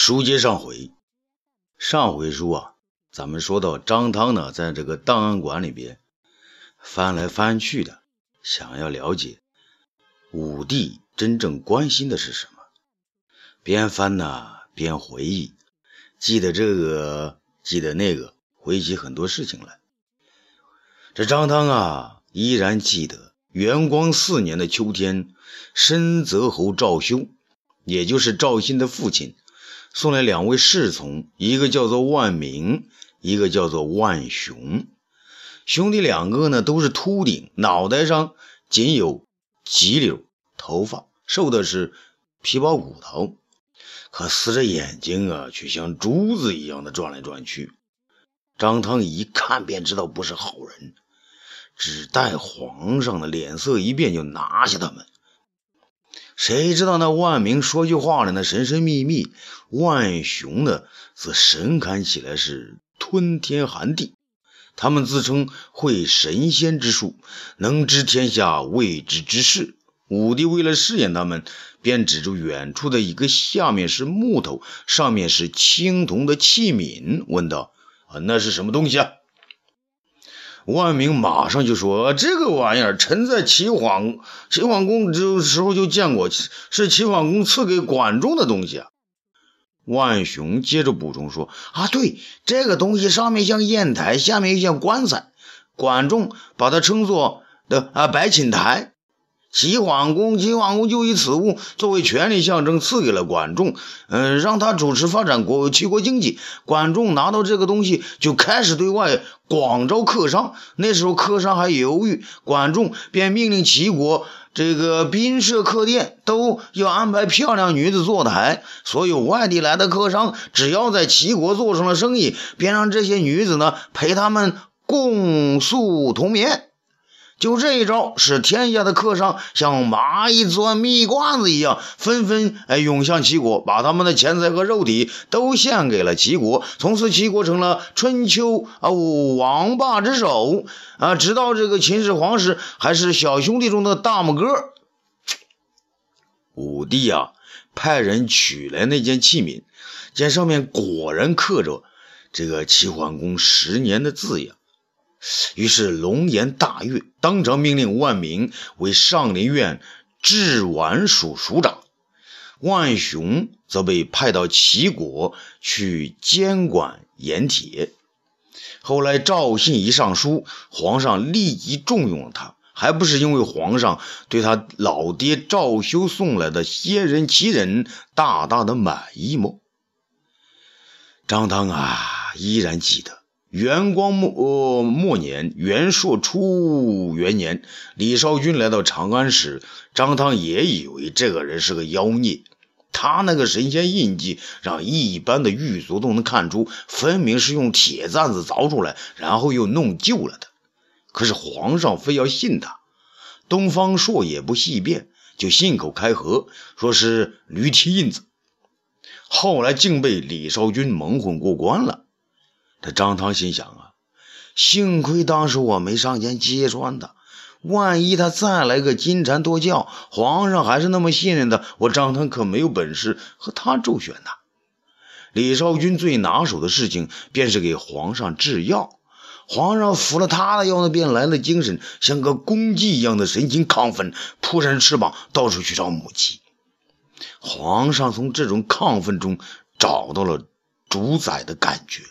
书接上回，上回书啊，咱们说到张汤呢，在这个档案馆里边翻来翻去的，想要了解武帝真正关心的是什么。边翻呢边回忆，记得这个，记得那个，回忆起很多事情来。这张汤啊，依然记得元光四年的秋天，深泽侯赵修，也就是赵信的父亲。送来两位侍从，一个叫做万明，一个叫做万雄。兄弟两个呢，都是秃顶，脑袋上仅有几绺头发，瘦的是皮包骨头，可死着眼睛啊，却像珠子一样的转来转去。张汤一看便知道不是好人，只待皇上的脸色一变，就拿下他们。谁知道那万明说句话呢？那神神秘秘；万雄呢，则神侃起来是吞天含地。他们自称会神仙之术，能知天下未知之事。武帝为了试验他们，便指着远处的一个下面是木头、上面是青铜的器皿，问道：“啊，那是什么东西啊？”万明马上就说：“这个玩意儿，臣在齐桓齐桓公这时候就见过，是齐桓公赐给管仲的东西啊。”万雄接着补充说：“啊，对，这个东西上面像砚台，下面又像棺材，管仲把它称作的啊白寝台。”齐桓公，齐桓公就以此物作为权力象征，赐给了管仲，嗯，让他主持发展国齐国经济。管仲拿到这个东西，就开始对外广招客商。那时候客商还犹豫，管仲便命令齐国这个宾舍客店都要安排漂亮女子坐台。所有外地来的客商，只要在齐国做成了生意，便让这些女子呢陪他们共宿同眠。就这一招，使天下的客商像蚂蚁钻蜜罐子一样，纷纷哎涌向齐国，把他们的钱财和肉体都献给了齐国。从此，齐国成了春秋啊王霸之首啊！直到这个秦始皇时，还是小兄弟中的大拇哥。武帝啊，派人取来那件器皿，见上面果然刻着这个齐桓公十年的字样。于是龙颜大悦，当场命令万明为上林苑治宛署署长，万雄则被派到齐国去监管盐铁。后来赵信一上书，皇上立即重用了他，还不是因为皇上对他老爹赵修送来的仙人奇人大大的满意吗？张汤啊，依然记得。元光末末年，元朔初元年，李少君来到长安时，张汤也以为这个人是个妖孽。他那个神仙印记，让一般的狱卒都能看出，分明是用铁簪子凿出来，然后又弄旧了的。可是皇上非要信他，东方朔也不细辩，就信口开河，说是驴蹄印子。后来竟被李少君蒙混过关了。这张汤心想啊，幸亏当时我没上前揭穿他，万一他再来个金蝉脱壳，皇上还是那么信任的，我张汤可没有本事和他周旋呐。李少君最拿手的事情便是给皇上制药，皇上服了他的药呢，便来了精神，像个公鸡一样的神情亢奋，扑扇翅膀到处去找母鸡。皇上从这种亢奋中找到了主宰的感觉。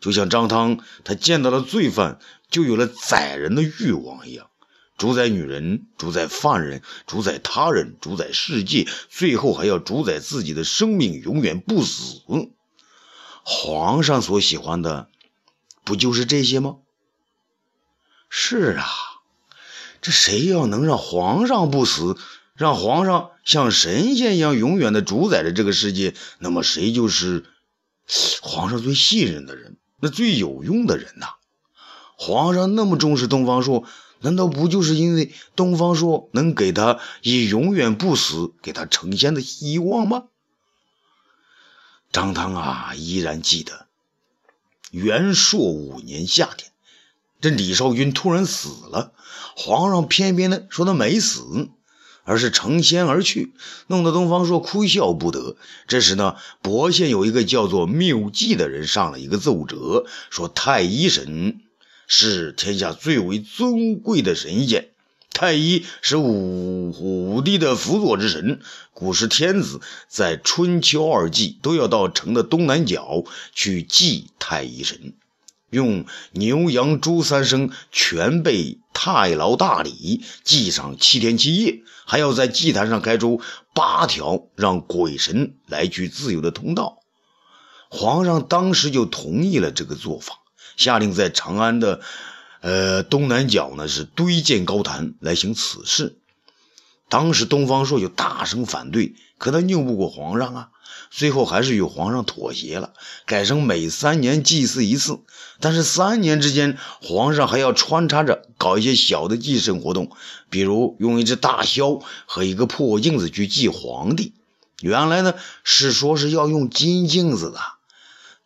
就像张汤，他见到了罪犯，就有了宰人的欲望一样，主宰女人，主宰犯人，主宰他人，主宰世界，最后还要主宰自己的生命，永远不死。皇上所喜欢的，不就是这些吗？是啊，这谁要能让皇上不死，让皇上像神仙一样永远的主宰着这个世界，那么谁就是皇上最信任的人。那最有用的人呐，皇上那么重视东方朔，难道不就是因为东方朔能给他以永远不死、给他成仙的希望吗？张汤啊，依然记得元朔五年夏天，这李少君突然死了，皇上偏偏的说他没死，而是成仙而去，弄得东方朔哭笑不得。这时呢，亳县有一个叫做缪济的人上了一个奏折，说太医神是天下最为尊贵的神仙，太医是武武帝的辅佐之神。古时天子在春秋二季都要到城的东南角去祭太医神。用牛羊猪三牲全备太牢大礼，祭上七天七夜，还要在祭坛上开出八条让鬼神来去自由的通道。皇上当时就同意了这个做法，下令在长安的呃东南角呢是堆建高坛来行此事。当时东方朔就大声反对，可他拗不过皇上啊。最后还是与皇上妥协了，改成每三年祭祀一次。但是三年之间，皇上还要穿插着搞一些小的祭祀活动，比如用一只大箫和一个破镜子去祭皇帝。原来呢是说是要用金镜子的，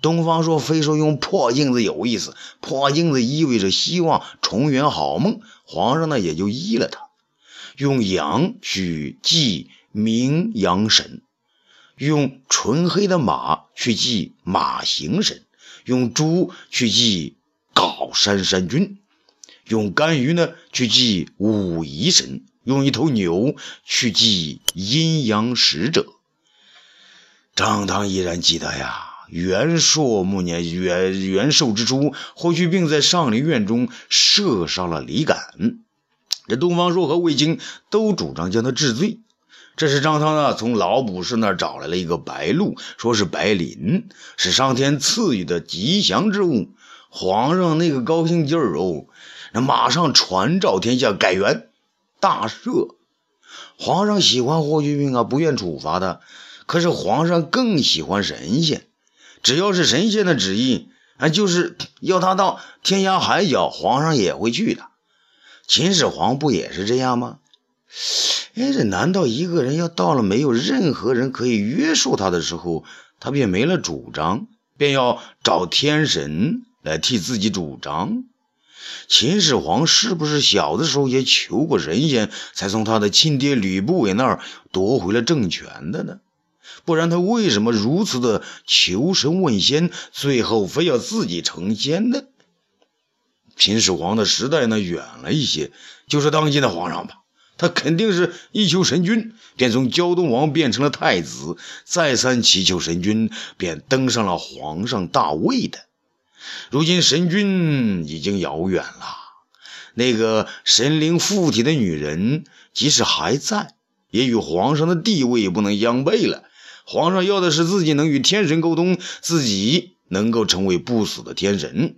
东方朔非说用破镜子有意思，破镜子意味着希望重圆好梦，皇上呢也就依了他。用羊去祭明阳神。用纯黑的马去祭马行神，用猪去祭皋山山君，用干鱼呢去祭武夷神，用一头牛去祭阴阳使者。张汤依然记得呀，元朔末年元元寿之初，霍去病在上林苑中射伤了李敢，这东方朔和卫青都主张将他治罪。这时，张汤呢从老卜士那儿找来了一个白鹿，说是白磷，是上天赐予的吉祥之物。皇上那个高兴劲儿哦，那马上传召天下改元大赦。皇上喜欢霍去病啊，不愿处罚他。可是皇上更喜欢神仙，只要是神仙的旨意，啊，就是要他到天涯海角，皇上也会去的。秦始皇不也是这样吗？哎，这难道一个人要到了没有任何人可以约束他的时候，他便没了主张，便要找天神来替自己主张？秦始皇是不是小的时候也求过神仙，才从他的亲爹吕不韦那儿夺回了政权的呢？不然他为什么如此的求神问仙，最后非要自己成仙呢？秦始皇的时代呢远了一些，就是当今的皇上吧。他肯定是一求神君，便从胶东王变成了太子，再三祈求神君，便登上了皇上大位的。如今神君已经遥远了，那个神灵附体的女人，即使还在，也与皇上的地位不能相悖了。皇上要的是自己能与天神沟通，自己能够成为不死的天神。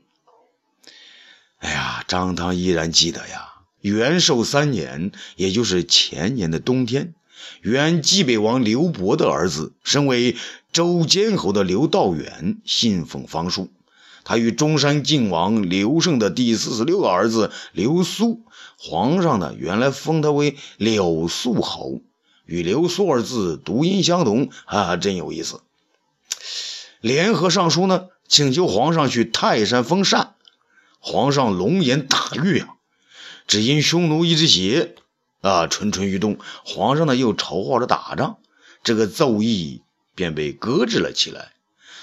哎呀，张汤依然记得呀。元寿三年，也就是前年的冬天，原济北王刘伯的儿子，身为周监侯的刘道远，信奉方术。他与中山靖王刘胜的第四十六个儿子刘肃，皇上呢原来封他为柳肃侯，与刘肃二字读音相同，哈啊，真有意思。联合上书呢，请求皇上去泰山封禅。皇上龙颜大悦啊。只因匈奴一只血，啊，蠢蠢欲动。皇上呢又筹划着打仗，这个奏议便被搁置了起来。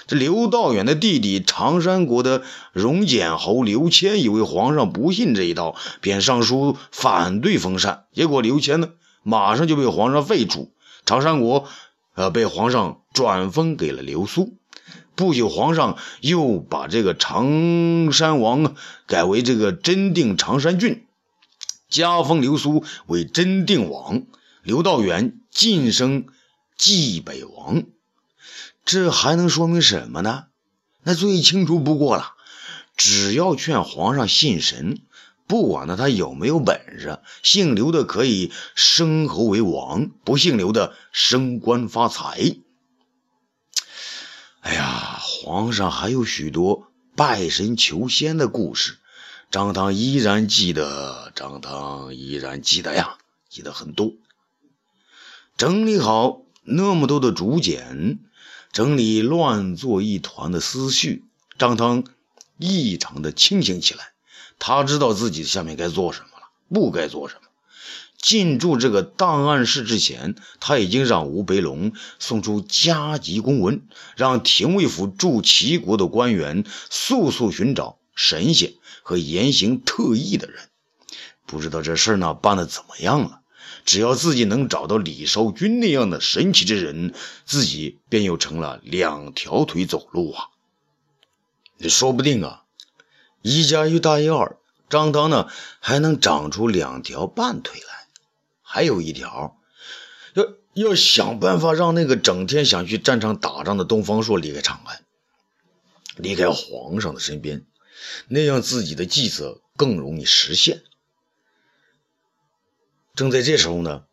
这刘道远的弟弟常山国的荣简侯刘谦，以为皇上不信这一套，便上书反对封禅。结果刘谦呢，马上就被皇上废除。常山国，呃，被皇上转封给了刘肃。不久，皇上又把这个常山王改为这个真定常山郡。加封刘苏为真定王，刘道元晋升冀北王，这还能说明什么呢？那最清楚不过了。只要劝皇上信神，不管呢他有没有本事，姓刘的可以升侯为王，不姓刘的升官发财。哎呀，皇上还有许多拜神求仙的故事。张汤依然记得，张汤依然记得呀，记得很多。整理好那么多的竹简，整理乱作一团的思绪，张汤异常的清醒起来。他知道自己下面该做什么了，不该做什么。进驻这个档案室之前，他已经让吴培龙送出加急公文，让廷尉府驻齐国的官员速速寻找神仙和言行特异的人。不知道这事儿呢办的怎么样了？只要自己能找到李少君那样的神奇之人，自己便又成了两条腿走路啊！说不定啊，一加一大于二，张汤呢还能长出两条半腿来。还有一条，要要想办法让那个整天想去战场打仗的东方朔离开长安，离开皇上的身边，那样自己的计策更容易实现。正在这时候呢，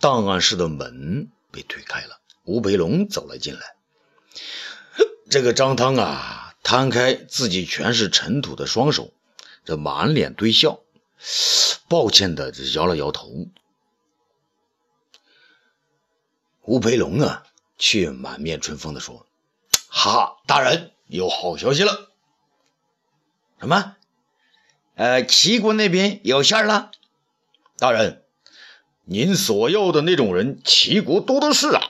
档案室的门被推开了，吴培龙走了进来。这个张汤啊，摊开自己全是尘土的双手，这满脸堆笑，抱歉的摇了摇头。吴培龙啊，却满面春风的说：“哈，大人有好消息了。什么？呃，齐国那边有信了。大人，您所要的那种人，齐国多的是啊。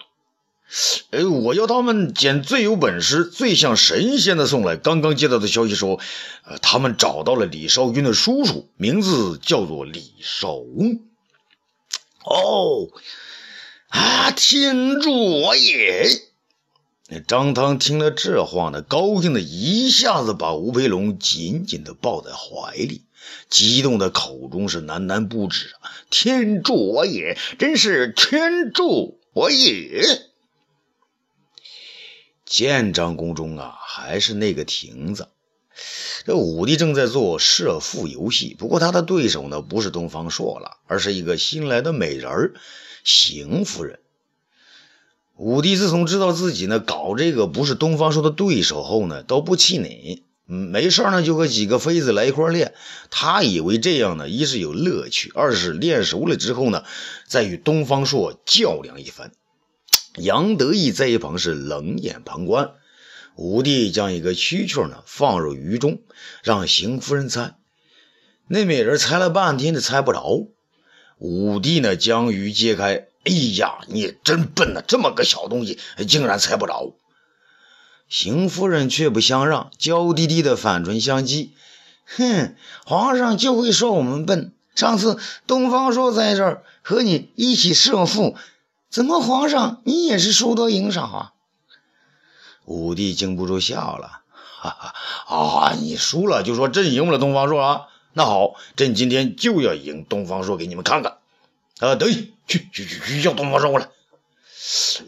呃，我要他们捡最有本事、最像神仙的送来。刚刚接到的消息说，呃，他们找到了李少君的叔叔，名字叫做李少翁。哦。”啊！天助我也！那张汤听了这话呢，高兴的一下子把吴培龙紧紧的抱在怀里，激动的口中是喃喃不止啊！天助我也！真是天助我也！建章宫中啊，还是那个亭子，这武帝正在做射父游戏，不过他的对手呢，不是东方朔了，而是一个新来的美人儿。邢夫人，武帝自从知道自己呢搞这个不是东方朔的对手后呢，都不气馁。嗯没事呢就和几个妃子来一块练。他以为这样呢，一是有乐趣，二是练熟了之后呢，再与东方朔较量一番。杨得意在一旁是冷眼旁观。武帝将一个蛐蛐呢放入鱼中，让邢夫人猜。那美人猜了半天，都猜不着。武帝呢，将鱼揭开，哎呀，你真笨呐！这么个小东西，竟然猜不着。邢夫人却不相让，娇滴滴的反唇相讥：“哼，皇上就会说我们笨。上次东方朔在这儿和你一起设伏，怎么皇上你也是输多赢少啊？”武帝禁不住笑了：“哈哈，啊，你输了就说朕赢了东方朔啊？”那好，朕今天就要赢东方朔给你们看看。啊，得意，去去去去，叫东方朔过来。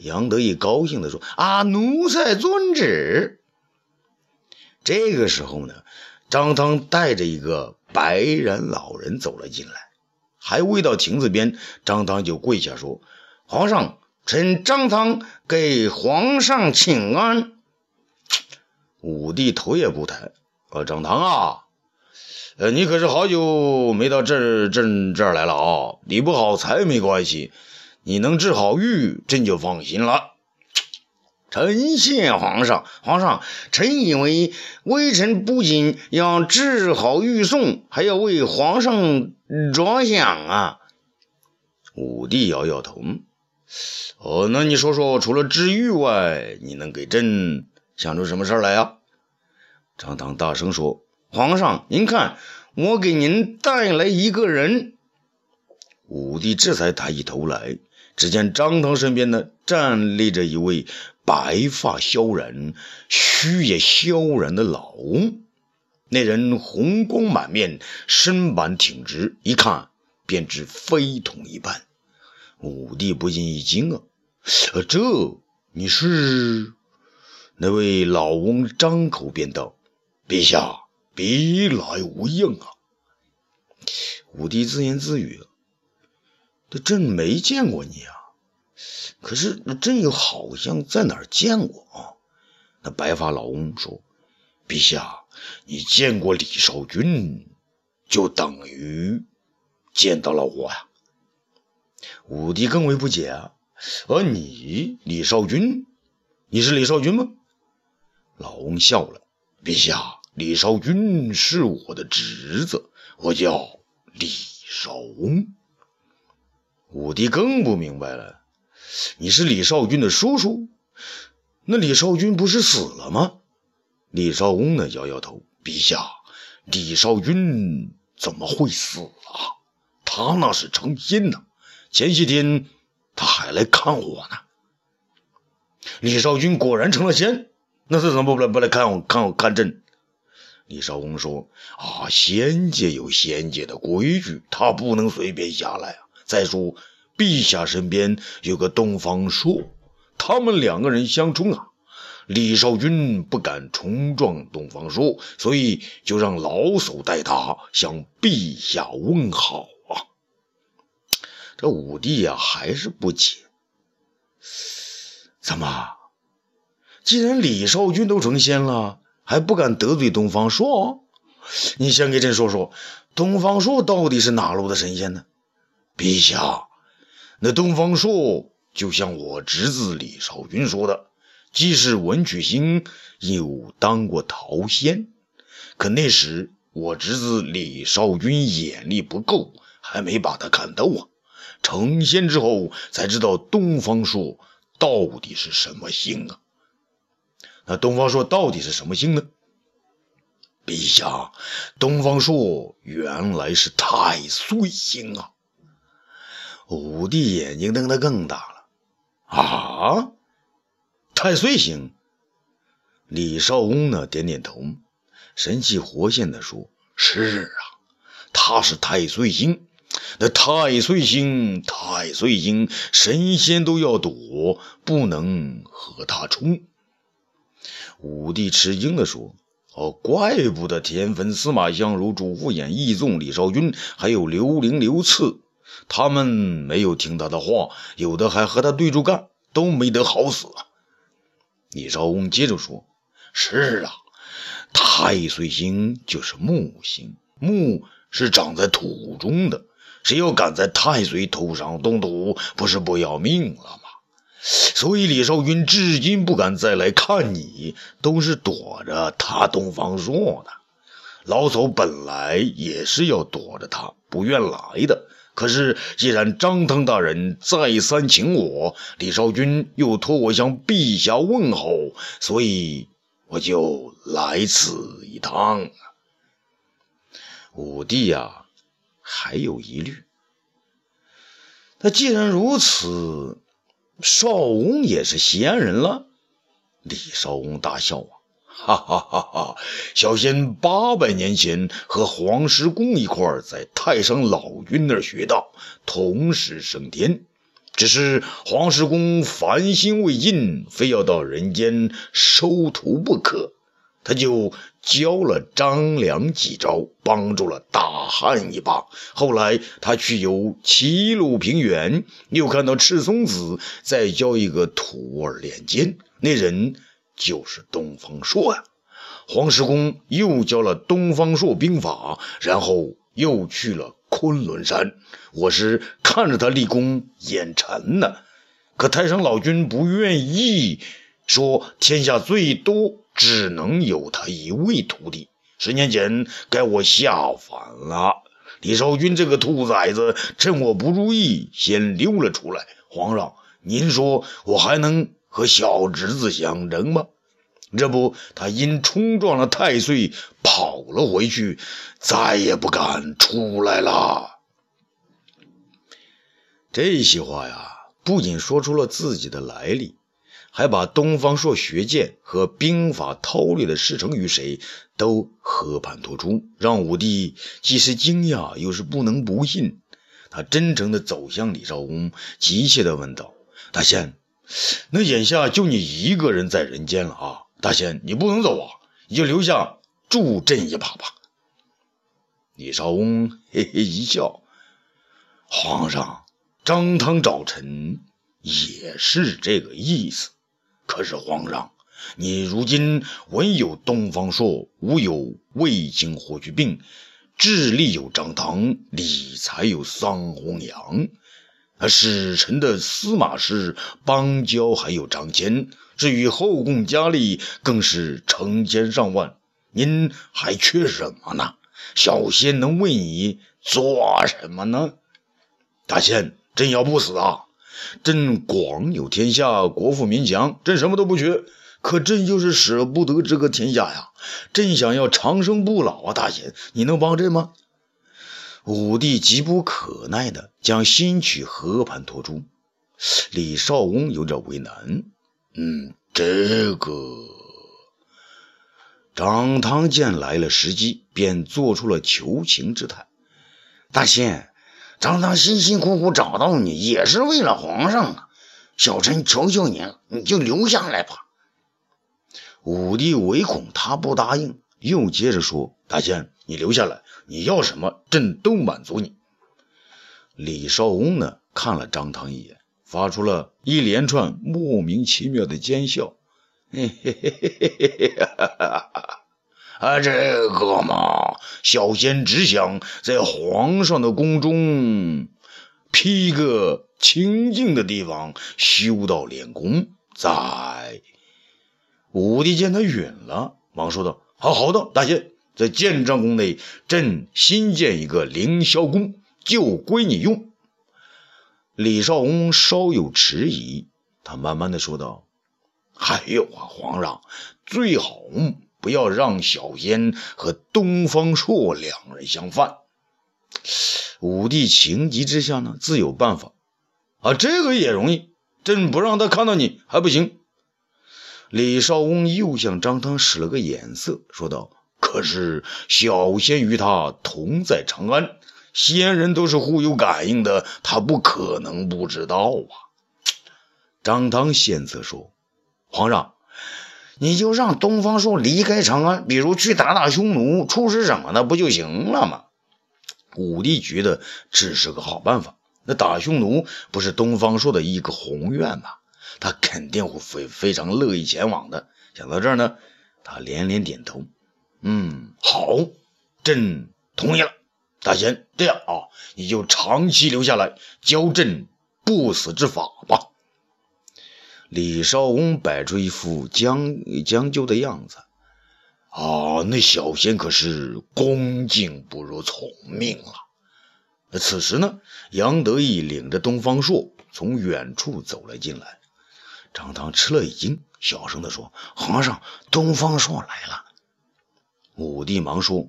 杨得意高兴地说：“啊，奴才遵旨。”这个时候呢，张汤带着一个白髯老人走了进来，还未到亭子边，张汤就跪下说：“皇上，臣张汤给皇上请安。”武帝头也不抬：“啊，张汤啊。”呃，你可是好久没到这朕这儿来了啊！你不好才没关系，你能治好玉，朕就放心了。臣谢皇上，皇上，臣以为微臣不仅要治好玉宋，还要为皇上着想啊。武帝摇摇头，哦，那你说说，除了治玉外，你能给朕想出什么事来呀？张唐大声说。皇上，您看，我给您带来一个人。武帝这才抬起头来，只见张汤身边呢站立着一位白发萧然、须也萧然的老翁。那人红光满面，身板挺直，一看便知非同一般。武帝不禁一惊啊！这你是？那位老翁张口便道：“陛下。”别来无恙啊！武帝自言自语：“这朕没见过你啊，可是朕又好像在哪儿见过啊？”那白发老翁说：“陛下，你见过李少君，就等于见到了我呀。”武帝更为不解啊！而你，李少君，你是李少君吗？老翁笑了：“陛下。”李少君是我的侄子，我叫李少翁。武帝更不明白了，你是李少君的叔叔，那李少君不是死了吗？李少翁呢摇摇头，陛下，李少君怎么会死啊？他那是成仙呢，前些天他还来看我呢。李少君果然成了仙，那他怎么不来不来看我看我看朕？李少翁说：“啊，仙界有仙界的规矩，他不能随便下来啊。再说，陛下身边有个东方朔，他们两个人相冲啊。李少君不敢冲撞东方朔，所以就让老叟带他向陛下问好啊。”这武帝呀，还是不解，怎么？既然李少君都成仙了？还不敢得罪东方朔？你先给朕说说，东方朔到底是哪路的神仙呢？陛下，那东方朔就像我侄子李少君说的，既是文曲星，又当过桃仙。可那时我侄子李少君眼力不够，还没把他看透啊。成仙之后才知道东方朔到底是什么星啊。那东方朔到底是什么星呢？陛下，东方朔原来是太岁星啊！武帝眼睛瞪得更大了。啊，太岁星？李少翁呢？点点头，神气活现的说：“是啊，他是太岁星。那太岁星，太岁星，神仙都要躲，不能和他冲。”武帝吃惊地说：“哦，怪不得田汾、司马相如、主父偃、义纵、李少君，还有刘伶、刘赐，他们没有听他的话，有的还和他对着干，都没得好死。”李少翁接着说：“是啊，太岁星就是木星，木是长在土中的，谁要敢在太岁头上动土，不是不要命了吗？”所以李少君至今不敢再来看你，都是躲着他东方朔的。老叟本来也是要躲着他，不愿来的。可是既然张汤大人再三请我，李少君又托我向陛下问候，所以我就来此一趟。武帝呀，还有疑虑。那既然如此。少翁也是西安人了，李少翁大笑啊，哈哈哈哈！小仙八百年前和黄石公一块在太上老君那儿学道，同时升天。只是黄石公凡心未尽，非要到人间收徒不可。他就教了张良几招，帮助了大汉一把。后来他去游齐鲁平原，又看到赤松子在教一个徒儿练剑，那人就是东方朔呀。黄石公又教了东方朔兵法，然后又去了昆仑山。我是看着他立功眼馋呢，可太上老君不愿意，说天下最多。只能有他一位徒弟。十年前该我下凡了，李少君这个兔崽子趁我不注意先溜了出来。皇上，您说我还能和小侄子相争吗？这不，他因冲撞了太岁跑了回去，再也不敢出来了。这些话呀，不仅说出了自己的来历。还把东方朔学剑和兵法韬略的师承与谁都和盘托出，让武帝既是惊讶又是不能不信。他真诚地走向李少翁，急切地问道：“大仙，那眼下就你一个人在人间了啊！大仙，你不能走啊，你就留下助朕一把吧。”李少翁嘿嘿一笑：“皇上，张汤找臣也是这个意思。”可是皇上，你如今文有东方朔，武有卫青霍去病，智力有张汤，理财有桑弘羊，而使臣的司马师、邦交还有张骞，至于后宫佳丽，更是成千上万。您还缺什么呢？小仙能为你做什么呢？大仙。朕要不死啊！朕广有天下，国富民强，朕什么都不缺。可朕就是舍不得这个天下呀！朕想要长生不老啊！大仙，你能帮朕吗？武帝急不可耐的将新曲和盘托出。李少翁有点为难。嗯，这个张汤见来了时机，便做出了求情之态。大仙，张汤辛辛苦苦找到你，也是为了皇上啊！小臣求求你了，你就留下来吧。武帝唯恐他不答应，又接着说：“大仙，你留下来，你要什么，朕都满足你。”李少翁呢，看了张汤一眼，发出了一连串莫名其妙的奸笑：“嘿嘿嘿嘿！啊，这个嘛，小仙只想在皇上的宫中辟个清净的地方，修道练功，在。”武帝见他允了，忙说道：“好好的，大仙，在建章宫内，朕新建一个凌霄宫，就归你用。”李少翁稍有迟疑，他慢慢的说道：“还有啊，皇上，最好不要让小仙和东方朔两人相犯。”武帝情急之下呢，自有办法啊，这个也容易，朕不让他看到你还不行。李少翁又向张汤使了个眼色，说道：“可是小仙与他同在长安，仙人都是互有感应的，他不可能不知道啊。”张汤献策说：“皇上，你就让东方朔离开长安，比如去打打匈奴、出使什么的，不就行了吗？”武帝觉得这是个好办法。那打匈奴不是东方朔的一个宏愿吗？他肯定会非非常乐意前往的。想到这儿呢，他连连点头。嗯，好，朕同意了。大仙，这样啊，你就长期留下来，教朕不死之法吧。李少翁摆出一副将将就的样子。啊，那小仙可是恭敬不如从命了。此时呢，杨得意领着东方朔从远处走了进来。张汤吃了一惊，小声地说：“皇上，东方朔来了。”武帝忙说：“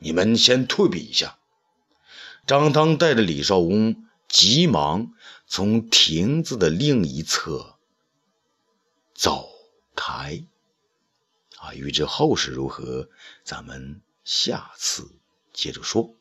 你们先退避一下。”张汤带着李少翁急忙从亭子的另一侧走开。啊，预知后事如何，咱们下次接着说。